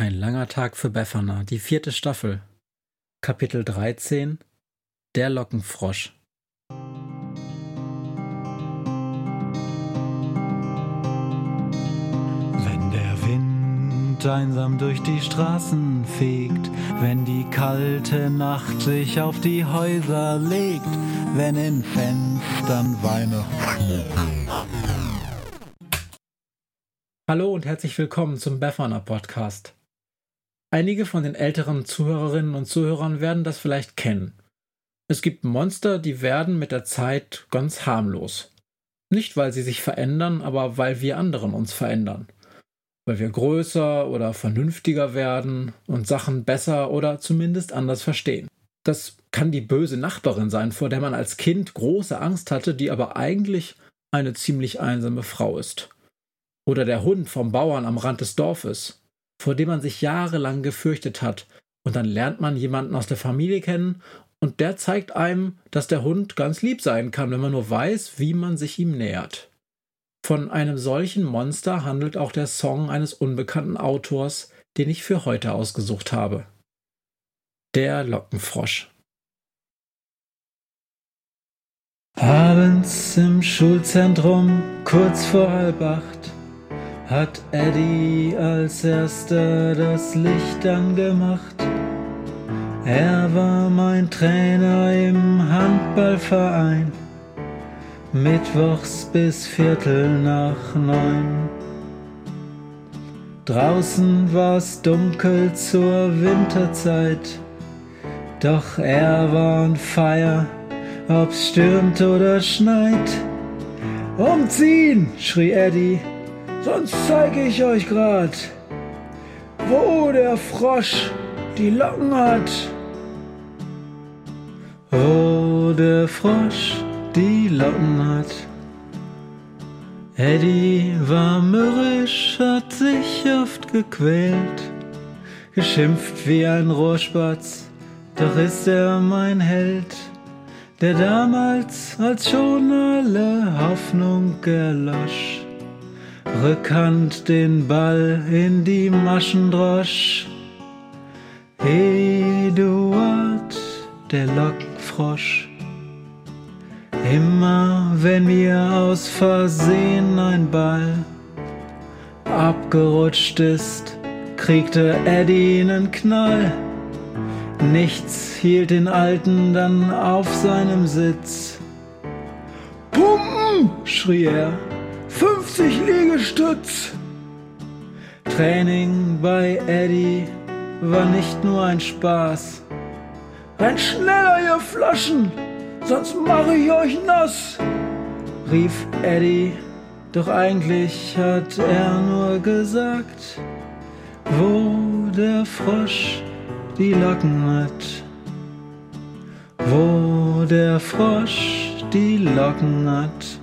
Ein langer Tag für Befana, die vierte Staffel. Kapitel 13 Der Lockenfrosch. Wenn der Wind einsam durch die Straßen fegt, wenn die kalte Nacht sich auf die Häuser legt, wenn in Fenstern Weihnachten. Hallo und herzlich willkommen zum Befana Podcast. Einige von den älteren Zuhörerinnen und Zuhörern werden das vielleicht kennen. Es gibt Monster, die werden mit der Zeit ganz harmlos. Nicht, weil sie sich verändern, aber weil wir anderen uns verändern. Weil wir größer oder vernünftiger werden und Sachen besser oder zumindest anders verstehen. Das kann die böse Nachbarin sein, vor der man als Kind große Angst hatte, die aber eigentlich eine ziemlich einsame Frau ist. Oder der Hund vom Bauern am Rand des Dorfes, vor dem man sich jahrelang gefürchtet hat. Und dann lernt man jemanden aus der Familie kennen und der zeigt einem, dass der Hund ganz lieb sein kann, wenn man nur weiß, wie man sich ihm nähert. Von einem solchen Monster handelt auch der Song eines unbekannten Autors, den ich für heute ausgesucht habe. Der Lockenfrosch. Abends im Schulzentrum, kurz vor halb acht hat Eddie als erster das Licht angemacht. Er war mein Trainer im Handballverein, mittwochs bis Viertel nach neun. Draußen war's dunkel zur Winterzeit, doch er war on fire, ob's stürmt oder schneit. Umziehen, schrie Eddie Sonst zeige ich euch grad, wo der Frosch die Locken hat. Wo der Frosch die Locken hat. Eddie war mürrisch, hat sich oft gequält, geschimpft wie ein Rohrspatz, doch ist er mein Held, der damals, als schon alle Hoffnung erlosch, Rückhand den Ball in die Maschen drosch. Eduard, der Lockfrosch. Immer wenn mir aus Versehen ein Ball abgerutscht ist, kriegte Eddie einen Knall. Nichts hielt den Alten dann auf seinem Sitz. Pumpen! schrie er 50 Liegestütz. Training bei Eddie war nicht nur ein Spaß. Rennt schneller, ihr Flaschen, sonst mache ich euch nass, rief Eddie. Doch eigentlich hat er nur gesagt, wo der Frosch die Locken hat. Wo der Frosch die Locken hat.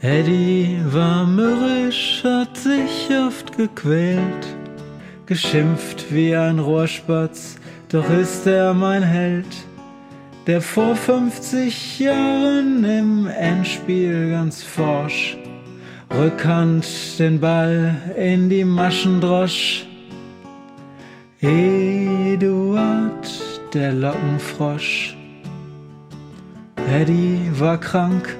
Eddie war mürrisch, hat sich oft gequält, geschimpft wie ein Rohrspatz, doch ist er mein Held, der vor 50 Jahren im Endspiel ganz forsch Rückhand den Ball in die Maschen drosch. Eduard, der Lockenfrosch. Eddie war krank,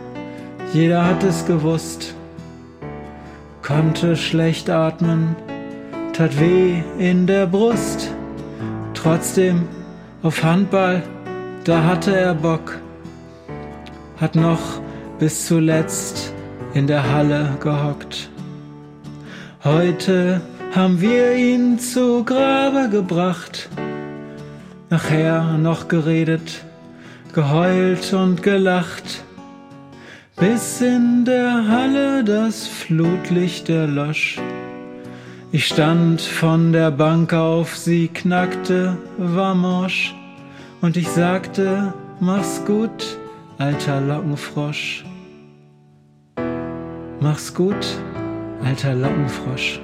jeder hat es gewusst, konnte schlecht atmen, tat weh in der Brust. Trotzdem auf Handball, da hatte er Bock, hat noch bis zuletzt in der Halle gehockt. Heute haben wir ihn zu Grabe gebracht, nachher noch geredet, geheult und gelacht bis in der Halle das Flutlicht erlosch. Ich stand von der Bank auf, sie knackte, war morsch, und ich sagte, mach's gut, alter Lockenfrosch. Mach's gut, alter Lockenfrosch.